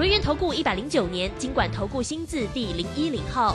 轮源投顾一百零九年经管投顾新字第零一零号。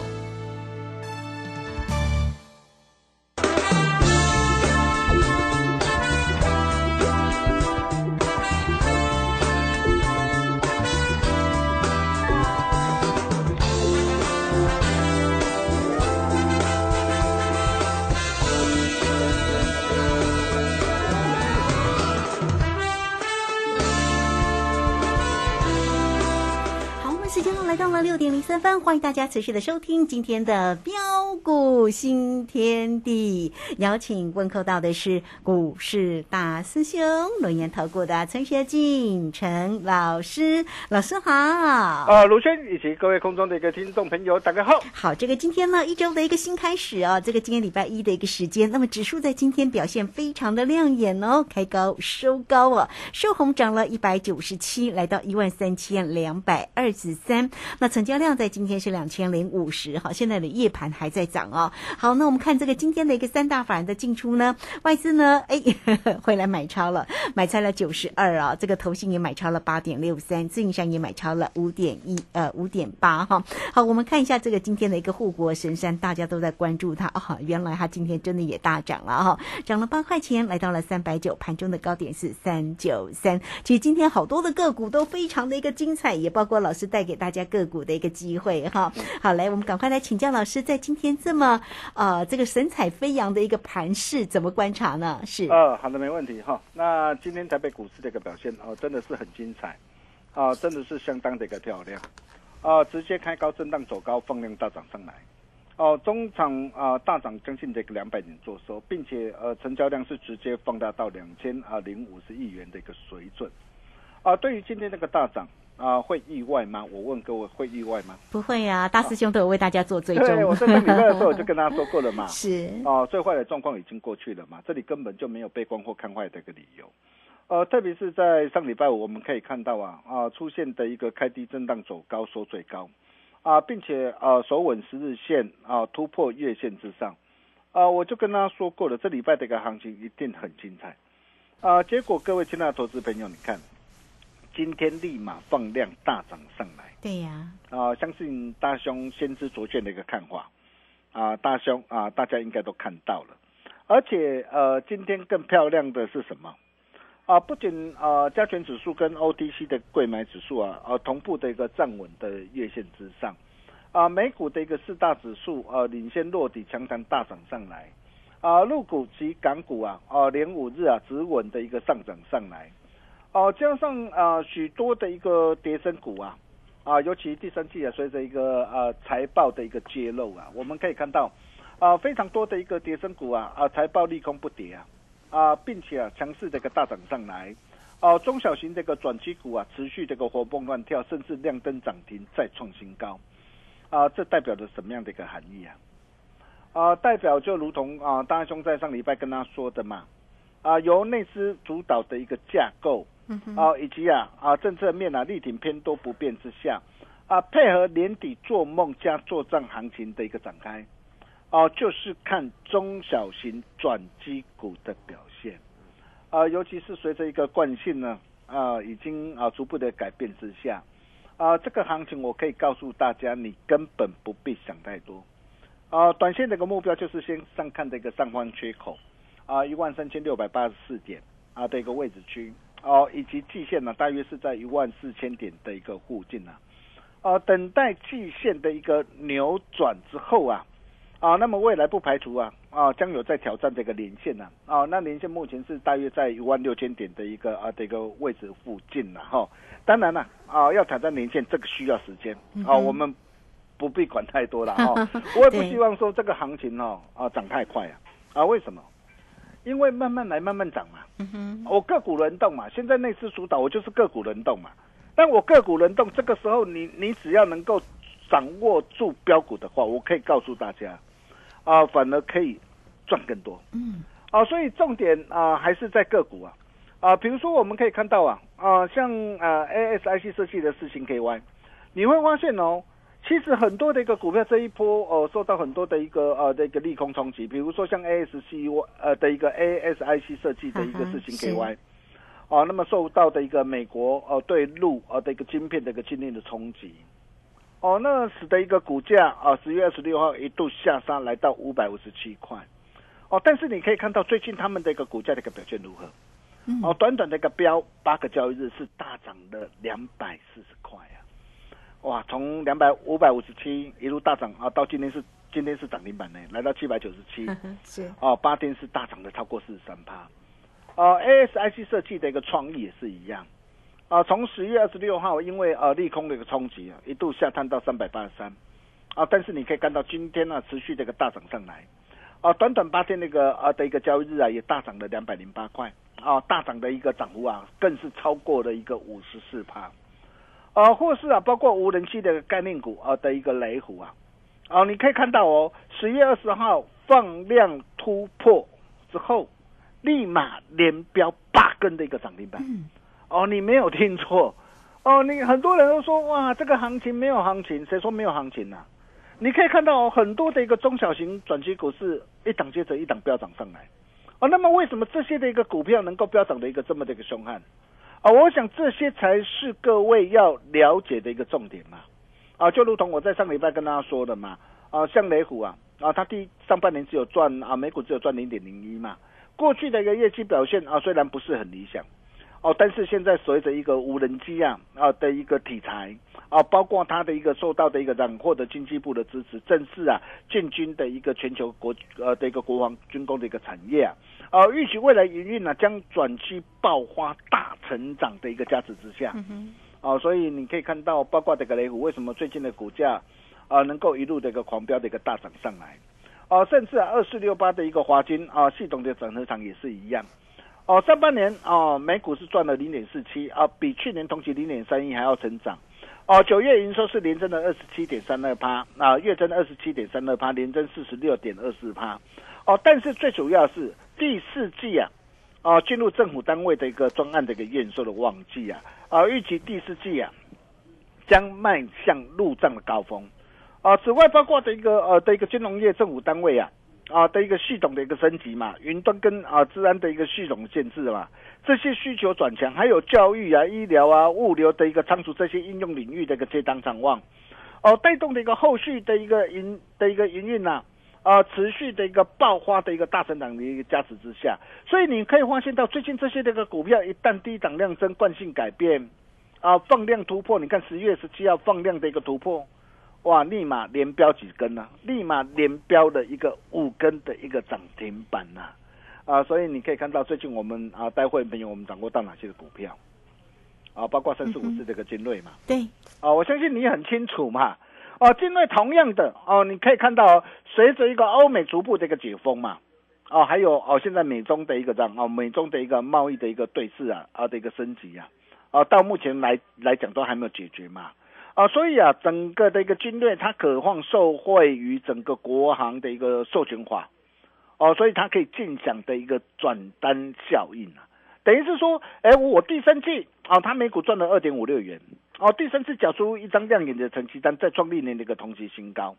了六点零三分，欢迎大家持续的收听今天的标股新天地。邀请问候到的是股市大师兄、龙岩投顾的陈学进陈老师，老师好。啊，卢轩以及各位空中的一个听众朋友，大家好。好，这个今天呢一周的一个新开始哦，这个今天礼拜一的一个时间，那么指数在今天表现非常的亮眼哦，开高收高哦，收红涨了一百九十七，来到一万三千两百二十三。那成交量在今天是两千零五十，好，现在的夜盘还在涨哦。好，那我们看这个今天的一个三大法人的进出呢，外资呢，哎，回来买超了，买超了九十二啊，这个投信也买超了八点六三，自营商也买超了五点一，呃，五点八哈。好，我们看一下这个今天的一个护国神山，大家都在关注它啊，原来它今天真的也大涨了哈，涨了八块钱，来到了三百九，盘中的高点是三九三。其实今天好多的个股都非常的一个精彩，也包括老师带给大家个。股股的一个机会哈，好来，我们赶快来请教老师，在今天这么呃这个神采飞扬的一个盘势，怎么观察呢？是呃，好的，没问题哈。那今天台北股市的一个表现哦，真的是很精彩啊，真的是相当的一个漂亮啊，直接开高震荡走高，放量大涨上来哦，中场啊大涨将近这个两百点做收，并且呃成交量是直接放大到两千啊零五十亿元的一个水准啊。对于今天那个大涨。啊，会意外吗？我问各位，会意外吗？不会呀，大师兄都有为大家做追踪。对，我在上礼拜的时候我就跟大家说过了嘛。是。哦，最坏的状况已经过去了嘛，这里根本就没有悲观或看坏的一个理由。呃，特别是在上礼拜五，我们可以看到啊啊出现的一个开低震荡走高收最高，啊，并且啊守稳十日线啊突破月线之上，啊，我就跟大家说过了，这礼拜的一个行情一定很精彩。啊，结果各位亲爱的投资朋友，你看。今天立马放量大涨上来，对呀，啊，相信大兄先知卓见的一个看法，啊，大兄啊，大家应该都看到了，而且呃，今天更漂亮的是什么？啊，不仅啊，加权指数跟 OTC 的贵买指数啊，呃，同步的一个站稳的月线之上，啊，美股的一个四大指数呃，领先落底强强大涨上来，啊，陆股及港股啊，啊，连五日啊，止稳的一个上涨上来。哦，加上啊许多的一个跌升股啊，啊，尤其第三季啊，随着一个呃财报的一个揭露啊，我们可以看到啊非常多的一个跌升股啊啊财报利空不跌啊啊，并且啊强势的一个大涨上来，哦中小型这个转机股啊持续这个活蹦乱跳，甚至亮灯涨停再创新高啊，这代表着什么样的一个含义啊？啊，代表就如同啊大兄在上礼拜跟他说的嘛，啊由内资主导的一个架构。啊，以及啊啊政策面啊力挺偏多不变之下，啊配合年底做梦加做账行情的一个展开，哦就是看中小型转机股的表现，啊尤其是随着一个惯性呢啊已经啊逐步的改变之下，啊这个行情我可以告诉大家，你根本不必想太多，啊短线的一个目标就是先上看的一个上方缺口，啊一万三千六百八十四点啊的一个位置区。哦，以及季线呢，大约是在一万四千点的一个附近呢。哦，等待季线的一个扭转之后啊，啊，那么未来不排除啊，啊，将有在挑战这个连线呢。啊，那连线目前是大约在一万六千点的一个啊的一个位置附近了哈。当然了，啊，要挑战连线这个需要时间啊，我们不必管太多了哈。我也不希望说这个行情哦啊涨太快啊啊，为什么？因为慢慢来，慢慢涨嘛。我个股轮动嘛，现在内资主导，我就是个股轮动嘛。但我个股轮动，这个时候你你只要能够掌握住标股的话，我可以告诉大家，啊，反而可以赚更多。嗯，啊，所以重点啊还是在个股啊，啊，比如说我们可以看到啊，啊，像啊 ASIC 设计的四星 KY，你会发现哦，其实很多的一个股票这一波哦受到很多的一个呃的一个利空冲击，比如说像 ASC 呃的一个 ASIC 设计的一个事情 KY。哦，那么受到的一个美国哦对路呃的一个晶片的一个禁令的冲击，哦，那使得一个股价啊十月二十六号一度下杀来到五百五十七块，哦，但是你可以看到最近他们的一个股价的一个表现如何？哦，短短的一个标八个交易日是大涨了两百四十块啊！哇，从两百五百五十七一路大涨啊，到今天是今天是涨停板呢，来到七百九十七，是。哦，八天是大涨的超过四十三趴。呃，ASIC 设计的一个创意也是一样，啊，从十月二十六号，因为呃利空的一个冲击啊，一度下探到三百八十三，啊，但是你可以看到今天呢持续这个大涨上来，啊，短短八天那个啊的一个交易日啊，也大涨了两百零八块，啊，大涨的一个涨幅啊，更是超过了一个五十四趴，啊，或是啊，包括无人机的概念股啊的一个雷虎啊，啊，你可以看到哦，十月二十号放量突破之后。立马连标八根的一个涨停板，哦，你没有听错，哦，你很多人都说哇，这个行情没有行情，谁说没有行情呢？你可以看到很多的一个中小型转机股是一档接着一档飙涨上来，哦，那么为什么这些的一个股票能够飙涨的一个这么的一个凶悍？啊，我想这些才是各位要了解的一个重点嘛，啊，就如同我在上礼拜跟大家说的嘛，啊，像雷虎啊，啊，它第上半年只有赚啊，美股只有赚零点零一嘛。过去的一个业绩表现啊，虽然不是很理想，哦，但是现在随着一个无人机啊啊的一个题材啊，包括它的一个受到的一个让获得经济部的支持，正式啊建军的一个全球国呃的一个国防军工的一个产业啊，啊，预期未来营运呢将转期爆发大成长的一个加持之下，哦，所以你可以看到，包括这个雷虎为什么最近的股价啊能够一路的一个狂飙的一个大涨上来。哦，甚至啊，二四六八的一个华金啊，系统的整合厂也是一样。哦，上半年哦，美股是赚了零点四七啊，比去年同期零点三一还要成长。哦，九月营收是连增的二十七点三二趴啊，月增二十七点三二趴，连增四十六点二四趴。哦，但是最主要是第四季啊，啊，进入政府单位的一个专案的一个验收的旺季啊，啊，预计第四季啊，将迈向入账的高峰。啊，此外包括的一个呃的一个金融业政府单位啊，啊的一个系统的一个升级嘛，云端跟啊治安的一个系统建制嘛，这些需求转强，还有教育啊、医疗啊、物流的一个仓储这些应用领域的一个接单展望，哦，带动的一个后续的一个营的一个营运呐，啊，持续的一个爆发的一个大成长的一个加持之下，所以你可以发现到最近这些这个股票一旦低档量增，惯性改变，啊，放量突破，你看十月十七号放量的一个突破。哇！立马连标几根呢？立马连标的一个五根的一个涨停板呐！啊，所以你可以看到最近我们啊，待会朋友我们掌握到哪些的股票啊？包括三四五四这个精锐嘛？对。啊，我相信你很清楚嘛。哦，精锐同样的哦，你可以看到随着一个欧美逐步的一个解封嘛，哦，还有哦，现在美中的一个这样哦，美中的一个贸易的一个对峙啊啊的一个升级啊，啊，到目前来来讲都还没有解决嘛。啊，所以啊，整个的一个军队，它渴望受惠于整个国行的一个授权化，哦，所以它可以尽享的一个转单效应啊，等于是说，哎，我第三季啊，它每股赚了二点五六元，哦，第三次缴出一张亮眼的成绩单，再创历年的一个同期新高，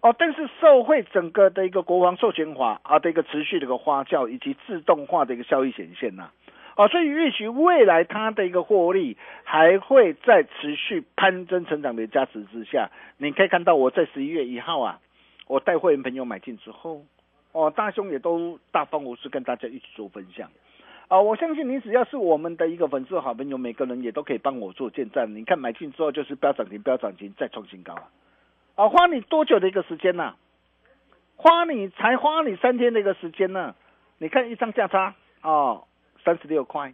哦，但是受惠整个的一个国防授权化啊的一个持续的一个花轿以及自动化的一个效益显现呐。哦，所以预期未来它的一个获利还会在持续攀升成长的加持之下，你可以看到我在十一月一号啊，我带会员朋友买进之后，哦，大兄也都大方无私跟大家一起做分享，啊，我相信你只要是我们的一个粉丝好朋友，每个人也都可以帮我做见证。你看买进之后就是飙涨停，飙涨停再创新高啊，啊，花你多久的一个时间呢？花你才花你三天的一个时间呢？你看一张价差哦。三十六块，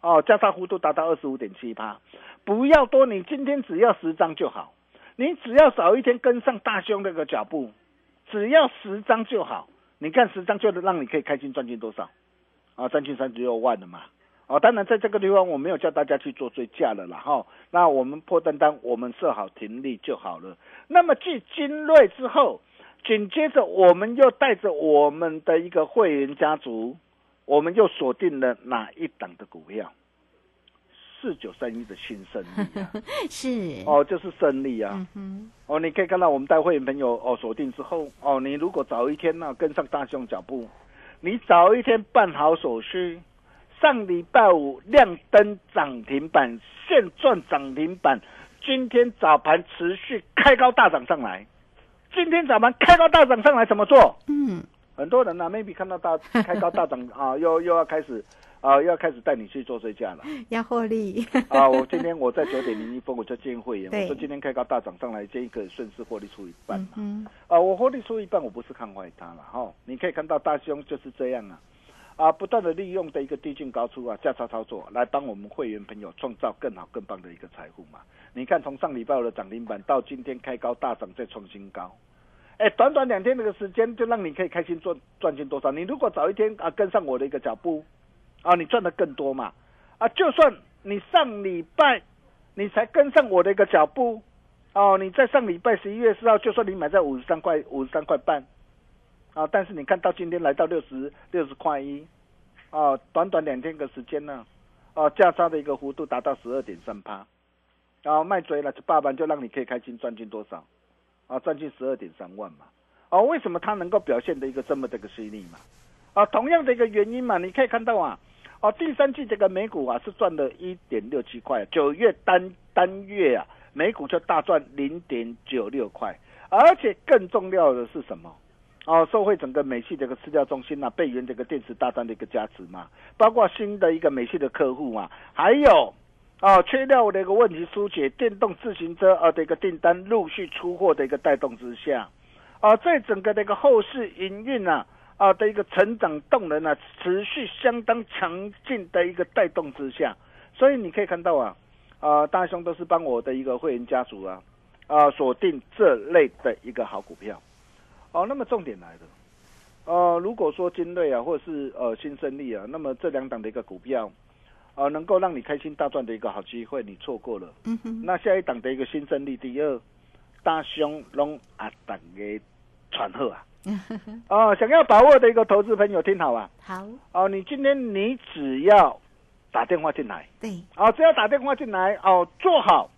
哦，加差幅度达到二十五点七八，不要多，你今天只要十张就好，你只要早一天跟上大兄那个脚步，只要十张就好，你看十张就能让你可以开心赚进多少，啊，赚进三十六万的嘛，哦，当然在这个地方我没有叫大家去做追价了啦，哈，那我们破单单我们设好停利就好了，那么继精锐之后，紧接着我们又带着我们的一个会员家族，我们又锁定了哪一档的股票？四九三一的新胜利啊，是哦，就是胜利啊。嗯，哦，你可以看到我们带会员朋友哦锁定之后，哦，你如果早一天呢、跟上大兄脚步，你早一天办好手续，上礼拜五亮灯涨停板，现赚涨停板，今天早盘持续开高大涨上来，今天早盘开高大涨上来怎么做？嗯，很多人呢、m a y b e 看到大 开高大涨啊，又又要开始啊，又要开始带你去做追加了。要获利，啊，我今天我在九点零一分我就建议会员，我说今天开高大涨上来，建议可以顺势获利出一半嘛。嗯啊，我获利出一半，我不是看坏它了哈。你可以看到大兄就是这样啊，啊，不断的利用的一个低进高出啊，价差操作来帮我们会员朋友创造更好更棒的一个财富嘛。你看从上礼拜五的涨停板到今天开高大涨再创新高，哎，短短两天那个时间就让你可以开心赚赚进多少？你如果早一天啊跟上我的一个脚步，啊，你赚的更多嘛。啊，就算你上礼拜你才跟上我的一个脚步，哦，你在上礼拜十一月四号，就算你买在五十三块五十三块半，啊，但是你看到今天来到六十六十块一，哦，短短两天的时间呢，哦，价差的一个幅度达到十二点三趴，然后卖追了，这八万就让你可以开心赚进多少？啊，赚进十二点三万嘛。哦，为什么它能够表现的一个这么的一个犀利嘛？啊，同样的一个原因嘛，你可以看到啊，哦，第三季这个美股啊是赚了一点六七块，九月单单月啊，美股就大赚零点九六块，而且更重要的是什么？哦，受惠整个美系这个资料中心啊，备源这个电池大单的一个加持嘛，包括新的一个美系的客户嘛，还有啊缺料的一个问题疏解，电动自行车啊的一个订单陆续出货的一个带动之下，啊，在整个的一个后市营运啊啊的一个成长动能啊，持续相当强劲的一个带动之下，所以你可以看到啊，啊大兄都是帮我的一个会员家族啊啊锁定这类的一个好股票。哦，那么重点来了，呃，如果说金瑞啊，或者是呃新胜利啊，那么这两档的一个股票，呃，能够让你开心大赚的一个好机会，你错过了。嗯哼，那下一档的一个新胜利，第二大兄龙啊，等个传贺啊，哦，想要把握的一个投资朋友听好啊，好，哦，你今天你只要打电话进来，对，哦，只要打电话进来，哦，做好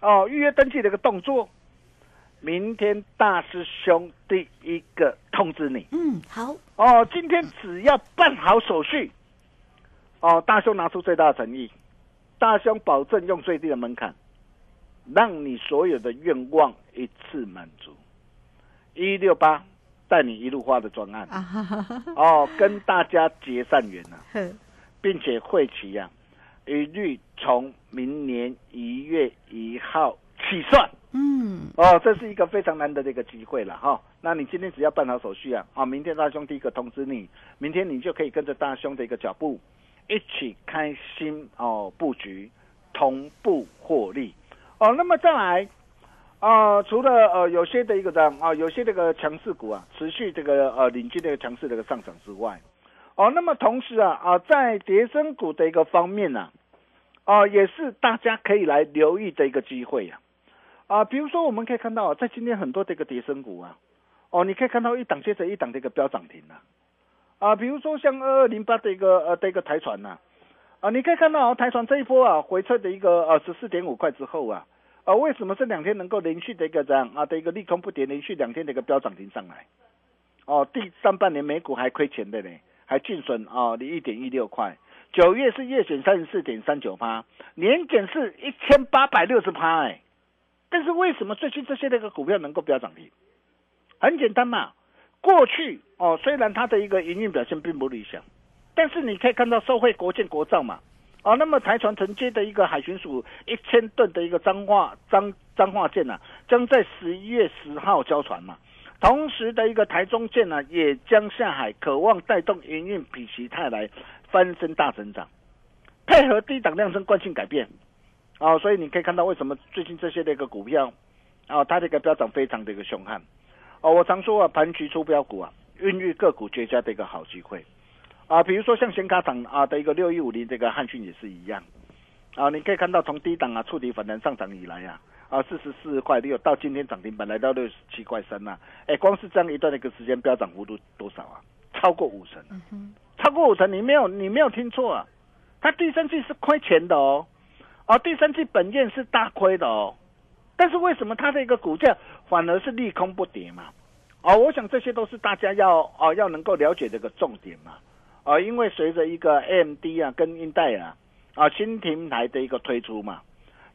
哦预约登记的一个动作，明天大师兄第一个通知你。嗯，好，哦，今天只要办好手续，哦，大兄拿出最大的诚意，大兄保证用最低的门槛，让你所有的愿望一次满足。一六八带你一路花的专案哦，跟大家结善缘啊，呵，并且会期呀、一律从明年一月一号起算。嗯，哦，这是一个非常难得的一个机会了哈、那你今天只要办好手续啊，啊，明天大兄第一个通知你，明天你就可以跟着大兄的一个脚步，一起开心哦布局，同步获利哦。那么再来啊、除了呃有些的一个这样啊，有些这个强势股啊，持续这个呃领军这个强势的一个上涨之外，哦，那么同时啊啊，在跌升股的一个方面呢、啊，也是大家可以来留意的一个机会呀、啊。比如说我们可以看到啊，在今天很多的一个跌升股啊，哦，你可以看到一档接着一档的一个飙涨停啊，啊，比如说像二二零八的一个呃的一个台船呐、啊，你可以看到、啊、台船这一波啊回撤的一个呃十四点五块之后啊，啊，为什么这两天能够连续的一个这样啊的一个利空不跌，连续两天的一个飙涨停上来？哦，第上半年美股还亏钱的呢，还净损啊一点一六块，九月是月减三十四点三九趴，年减是一千八百六十趴哎。但是为什么最近这些那个股票能够飙涨停？很简单嘛，过去哦，虽然它的一个营运表现并不理想，但是你可以看到受惠国建国造嘛，哦，那么台船承接的一个海巡署一千吨的一个彰化彰彰化舰啊，将在十一月十号交船嘛。同时的一个台中舰呢、也将下海，渴望带动营运否极泰来翻身大成长，配合低档量增惯性改变，哦，所以你可以看到为什么最近这些的一个股票，哦，它这个飙涨非常的一个凶悍，哦，我常说啊，盘局出标股啊，孕育个股绝佳的一个好机会，啊，比如说像显卡厂啊的一个六一五零这个汉讯也是一样，啊，你可以看到从低档啊触底反弹上涨以来啊，啊四十四块六，到今天涨停板来到六十七块三呐。哎，光是这样一段的一个时间，飙涨幅度多少啊？超过五成，超过五成，你没有你没有听错啊，它第三季是亏钱的哦，啊，第三季本业是大亏的哦，但是为什么它的一个股价反而是利空不跌嘛？哦，我想这些都是大家要哦要能够了解这个重点嘛，啊，因为随着一个 AMD 啊跟英戴尔啊新平台的一个推出嘛，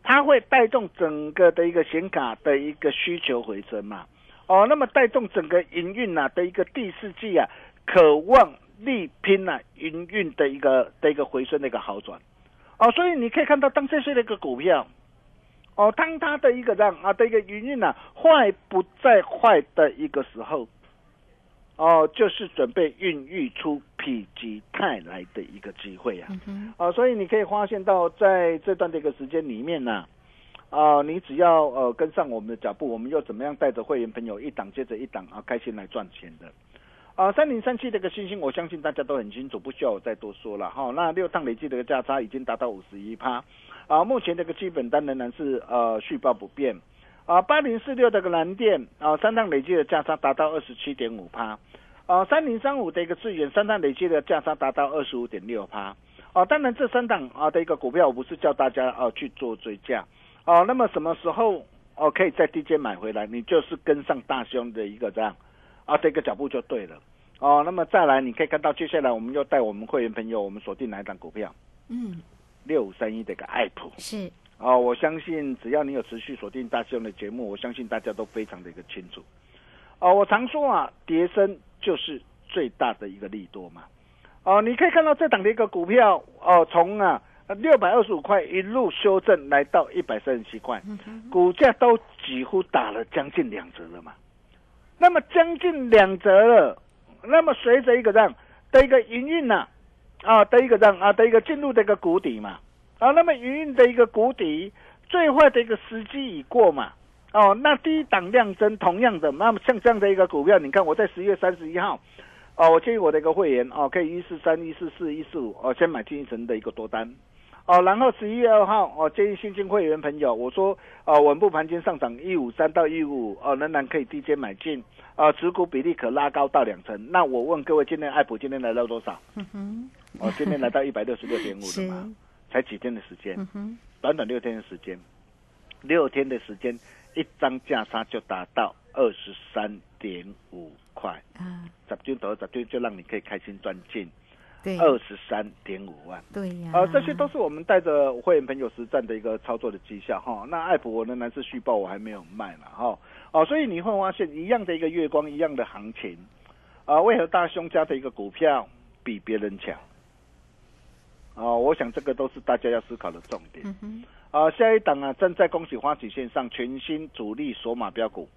它会带动整个的一个显卡的一个需求回升嘛，哦，那么带动整个营运啊的一个第四季啊。渴望力拼啊，营运的一个的一个回升的一个好转，哦，所以你可以看到，当这些的一个股票，哦，当它的一个这样啊的一个营运呢坏不再坏的一个时候，哦，就是准备孕育出否极泰来的一个机会啊，哦，所以你可以发现到，在这段的一个时间里面呢，啊，你只要呃跟上我们的脚步，我们又怎么样带着会员朋友一档接着一档啊，开心来赚钱的。啊，三零三七这个信心，我相信大家都很清楚，不需要我再多说了哈。那六趟累计的一个价差已经达到五十一趴，啊，目前这个基本单仍然是呃续报不变，啊，八零四六这个蓝电啊，三趟累计的价差达到二十七点五趴，啊，三零三五的一个资源三趟累计的价差达到二十五点六趴，啊，当然这三档啊的一个股票，我不是叫大家啊去做追加，啊，那么什么时候哦可以在低阶买回来？你就是跟上大兄的一个这样。啊，这个脚步就对了哦。那么再来，你可以看到接下来我们又带我们会员朋友，我们锁定哪一档股票？嗯，六五三一的一个爱普是哦。我相信只要你有持续锁定大师兄的节目，我相信大家都非常的一个清楚。哦，我常说啊，跌升就是最大的一个利多嘛。哦，你可以看到这档的一个股票哦，从啊六百二十五块一路修正来到一百三十七块，股价都几乎打了将近两折了嘛。那么将近两折了，那么随着一个这样的一个营运呐，啊的一个这样啊的一个进入的一个谷底嘛，啊，那么营运的一个谷底，最坏的一个时机已过嘛，哦，那低档量增同样的，那么像这样的一个股票，你看我在十月三十一号，哦，我建议我的一个会员哦，可以一四三、一四四、一四五哦，先买进一层的一个多单。哦，然后十一月二号，哦，建议新进会员朋友，我说，哦，稳步盘间上涨一五三到一五五，哦，仍然可以低阶买进，啊，持股比例可拉高到两成。那我问各位，今天爱普今天来到多少？嗯哼，哦，今天来到一百六十六点五了嘛？才几天的时间？嗯哼，短短六天的时间，六天的时间，一张价差就达到二十三点五块。啊，十斤头十斤就让你可以开心赚进。二十三点五万，对呀，啊，这些都是我们带着会员朋友实战的一个操作的绩效哈。那爱普我仍然是续报，我还没有卖嘛哈。哦，所以你会发现一样的一个月光，一样的行情，啊，为何大兄家的一个股票比别人强？啊，我想这个都是大家要思考的重点。啊，下一档啊，正在恭喜花旗线上全新主力索马标股，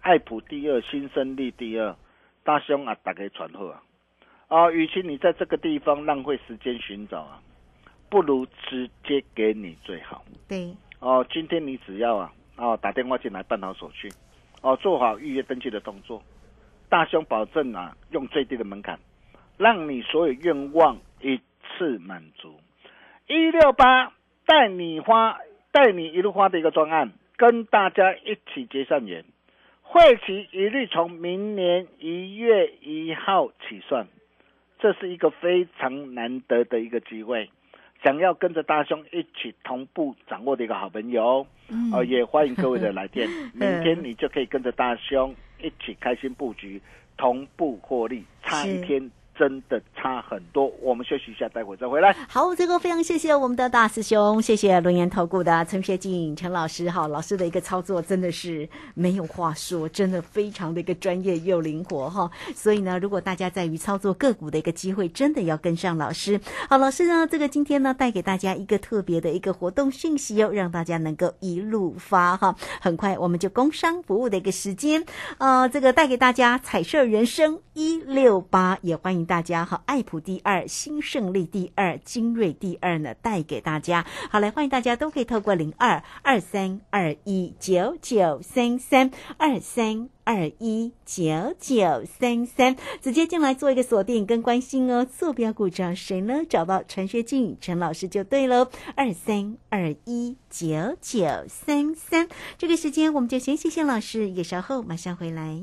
爱普第二，新生力第二，大兄啊，打给传后啊。啊，与其你在这个地方浪费时间寻找啊，不如直接给你最好。对。哦，今天你只要啊，哦打电话进来办好手续，哦做好预约登记的动作，大兄保证啊，用最低的门槛，让你所有愿望一次满足。一六八带你花，带你一路花的一个专案，跟大家一起结善缘，会期一律从明年一月一号起算。这是一个非常难得的一个机会，想要跟着大兄一起同步掌握的一个好朋友，哦，也欢迎各位的来电，明天你就可以跟着大兄一起开心布局，同步获利，差一天。真的差很多，我们休息一下，待会再回来。好，最后非常谢谢我们的大师兄，谢谢龙岩投顾的陈学静陈老师，哈，老师的一个操作真的是没有话说，真的非常的一个专业又灵活哈。所以呢，如果大家在于操作个股的一个机会，真的要跟上老师。好，老师呢，这个今天呢带给大家一个特别的一个活动讯息哦，让大家能够一路发哈。很快我们就工商服务的一个时间，呃，这个带给大家彩色人生一六八，也欢迎。大家哈，爱普第二，新胜利第二，精锐第二呢，带给大家。好，来欢迎大家都可以透过零二二三二一九九三三二三。二一九九三三，直接进来做一个锁定跟关心哦。坐标股找谁呢？找到陈学静陈老师就对喽。二三二一九九三三，这个时间我们就先谢谢老师，也稍后马上回来。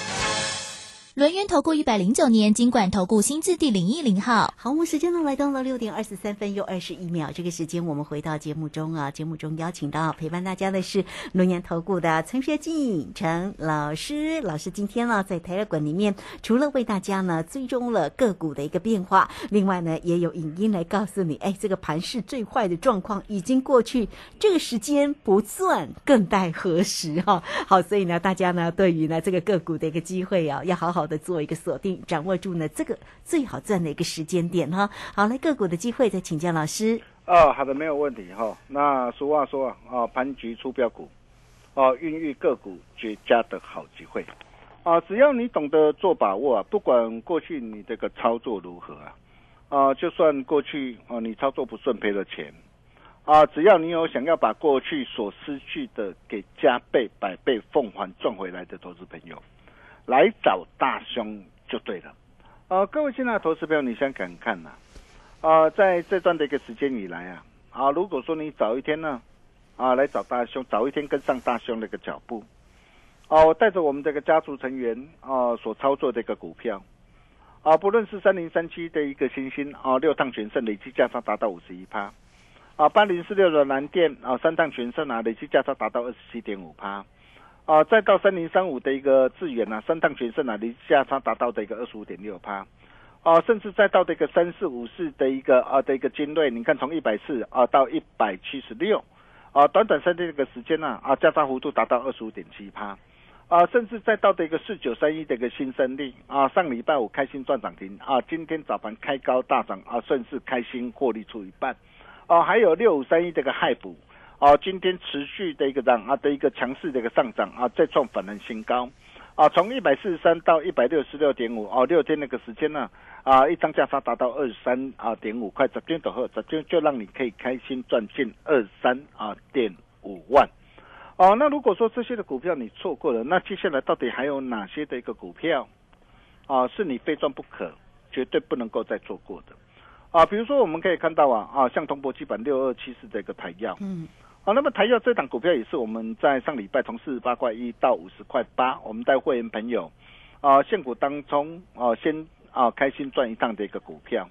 轮源投顾一百零九年金管投顾新字第零一零号，好，我们时间呢来到了六点二十三分又二十一秒。这个时间我们回到节目中啊，节目中邀请到陪伴大家的是轮源投顾的陈学进陈老师。老师今天呢在台乐馆里面，除了为大家呢追踪了个股的一个变化，另外呢也有影音来告诉你，哎，这个盘势最坏的状况已经过去，这个时间不赚更待何时哈？好，所以呢大家呢对于呢这个个股的一个机会啊，要好好。好的，做一个锁定，掌握住呢这个最好赚的一个时间点哈。好，来个股的机会再请教老师。哦，好的，没有问题哈。那俗话说啊，啊，盘局出标股，哦，孕育个股绝佳的好机会啊。只要你懂得做把握啊，不管过去你这个操作如何啊，啊，就算过去啊你操作不顺赔了钱啊，只要你有想要把过去所失去的给加倍、百倍奉还赚回来的投资朋友。来找大兄就对了，呃，各位亲爱的投资朋友，你想看看呐？啊，在这段的一个时间以来啊，啊，如果说你早一天呢，啊，来找大兄，早一天跟上大兄的一个脚步，啊，我带着我们这个家族成员啊所操作的一个股票，啊，不论是三零三七的一个星星啊，六趟全胜累计价差达到五十一趴，啊，八零四六的蓝电啊，三趟全胜啊，累计价差达到二十七点五趴。啊，再到三零三五的一个智远啊，三趟全胜啊，离价差达到的一个二十五点六趴，啊，甚至再到这个三四五四的一个啊的一个精锐，你看从一百四啊到一百七十六，啊，短短三天这个时间呢，啊，价差幅度达到二十五点七趴，啊，甚至再到的一个四九三一的一个新胜利啊，上礼拜五开心赚涨停啊，今天早盘开高大涨啊，顺势开心获利出一半，啊，还有六五三一这个害补。哦，今天持续的一个涨啊的一个强势的一个上涨啊，再创反弹新高，啊，从一百四十三到一百六十六点五，哦，六天那个时间呢，啊，一张价差达到二十三啊点五块，十天走后，十天就让你可以开心赚进二三啊点五万，哦，那如果说这些的股票你错过了，那接下来到底还有哪些的一个股票，啊，是你非赚不可，绝对不能够再错过的，啊，比如说我们可以看到啊，啊，像铜箔基板六二七四的一个台药，嗯。好，那么台药这档股票也是我们在上礼拜从四十八块一到五十块八，我们带会员朋友啊现股当中啊先啊开心赚一趟的一个股票。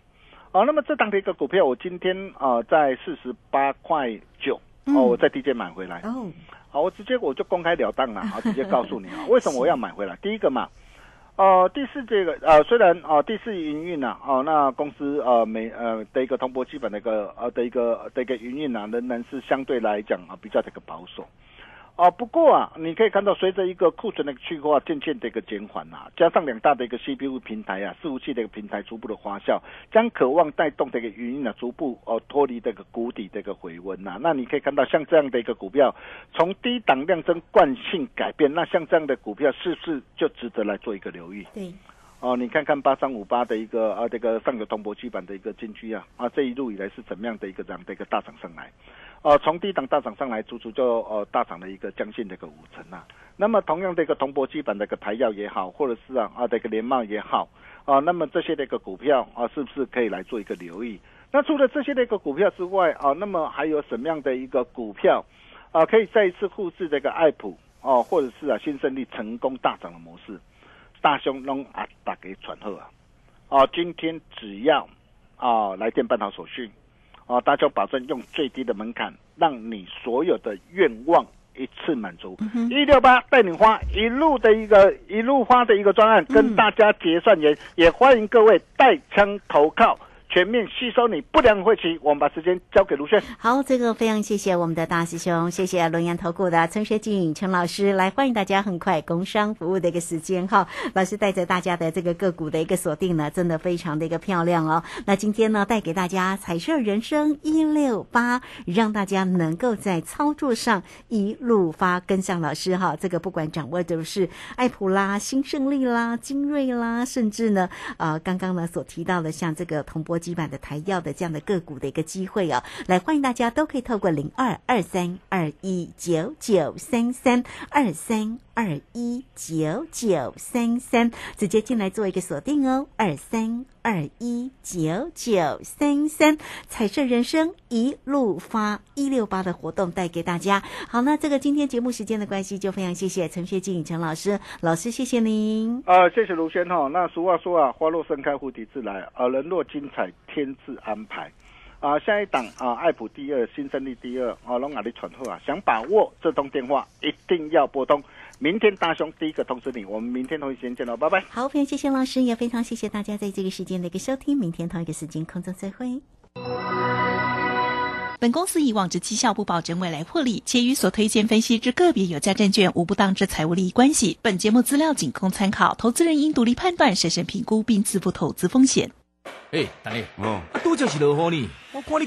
好，那么这档的一个股票，我今天啊在四十八块九哦，我在低阶买回来。哦，好，我直接我就公开了当了，啊，直接告诉你啊，为什么我要买回来？第一个嘛。哦，第四这个呃，虽然哦，第四营运呢，哦，那公司呃每呃的一个通波基本的一个呃的一个的一个营运呢，仍然是相对来讲啊比较这个保守。啊，不过啊，你可以看到，随着一个库存的去化渐渐的一个减缓啊，加上两大的一个 CPU 平台啊，服务器的一个平台逐步的发酵，将渴望带动这个原因呢，逐步哦脱离这个谷底的一个回温呐。那你可以看到，像这样的一个股票，从低档量增惯性改变，那像这样的股票是不是就值得来做一个留意？对。哦，你看看八三五八的一个啊，这个上个通博基板的一个进去啊，啊，这一路以来是怎么样的一个这样的一个大涨上来？呃，从低档大涨上来，足足就呃大涨了一个将近的一个五成啊。那么同样的一个铜箔基本的一个台药也好，或者是啊啊的一个联茂也好啊，那么这些的一个股票啊，是不是可以来做一个留意？那除了这些的一个股票之外啊，那么还有什么样的一个股票啊，可以再一次复制这个爱普哦，或者是啊新胜利成功大涨的模式？大兄弄啊打给传后啊，哦，今天只要啊来电办好手续。啊，大家保证用最低的门槛，让你所有的愿望一次满足。一六八带你花一路的一个一路花的一个专案，跟大家结算也也欢迎各位带枪投靠。全面吸收你不良晦气，我们把时间交给卢轩。好，这个非常谢谢我们的大师兄，谢谢龙岩投顾的陈学静陈老师来欢迎大家。很快工商服务的一个时间哈，老师带着大家的这个个股的一个锁定呢，真的非常的一个漂亮哦。那今天呢，带给大家彩色人生一六八，让大家能够在操作上一路发跟上老师哈。这个不管掌握的是爱普啦、新胜利啦、精锐啦，甚至呢，呃，刚刚呢所提到的像这个铜箔。基板的台药的这样的个股的一个机会哦，来欢迎大家都可以透过零二二三二一九九三三二三二一九九三三直接进来做一个锁定哦，二三二一九九三三彩色人生一路发一六八的活动带给大家。好，那这个今天节目时间的关系，就非常谢谢陈学静陈老师，老师谢谢您。呃，谢谢卢轩哈。那俗话说啊，花落盛开，蝴蝶自来，而人若精彩。天自安排，啊，下一档啊，爱普第二，新胜利第二，啊，龙雅的传呼啊，想把握这通电话，一定要拨通。明天大雄第一个通知你，我们明天同一时间见喽，拜拜。好，非常谢谢老师，也非常谢谢大家在这个时间的一个收听，明天同一个时间空中再会。本公司以往之绩效不保证未来获利，且与所推荐分析之个别有价证券无不当之财务利益关系。本节目资料仅供参考，投资人应独立判断、审慎评估并自负投资风险。哎，大力，哦，拄就是落雨呢，我看你。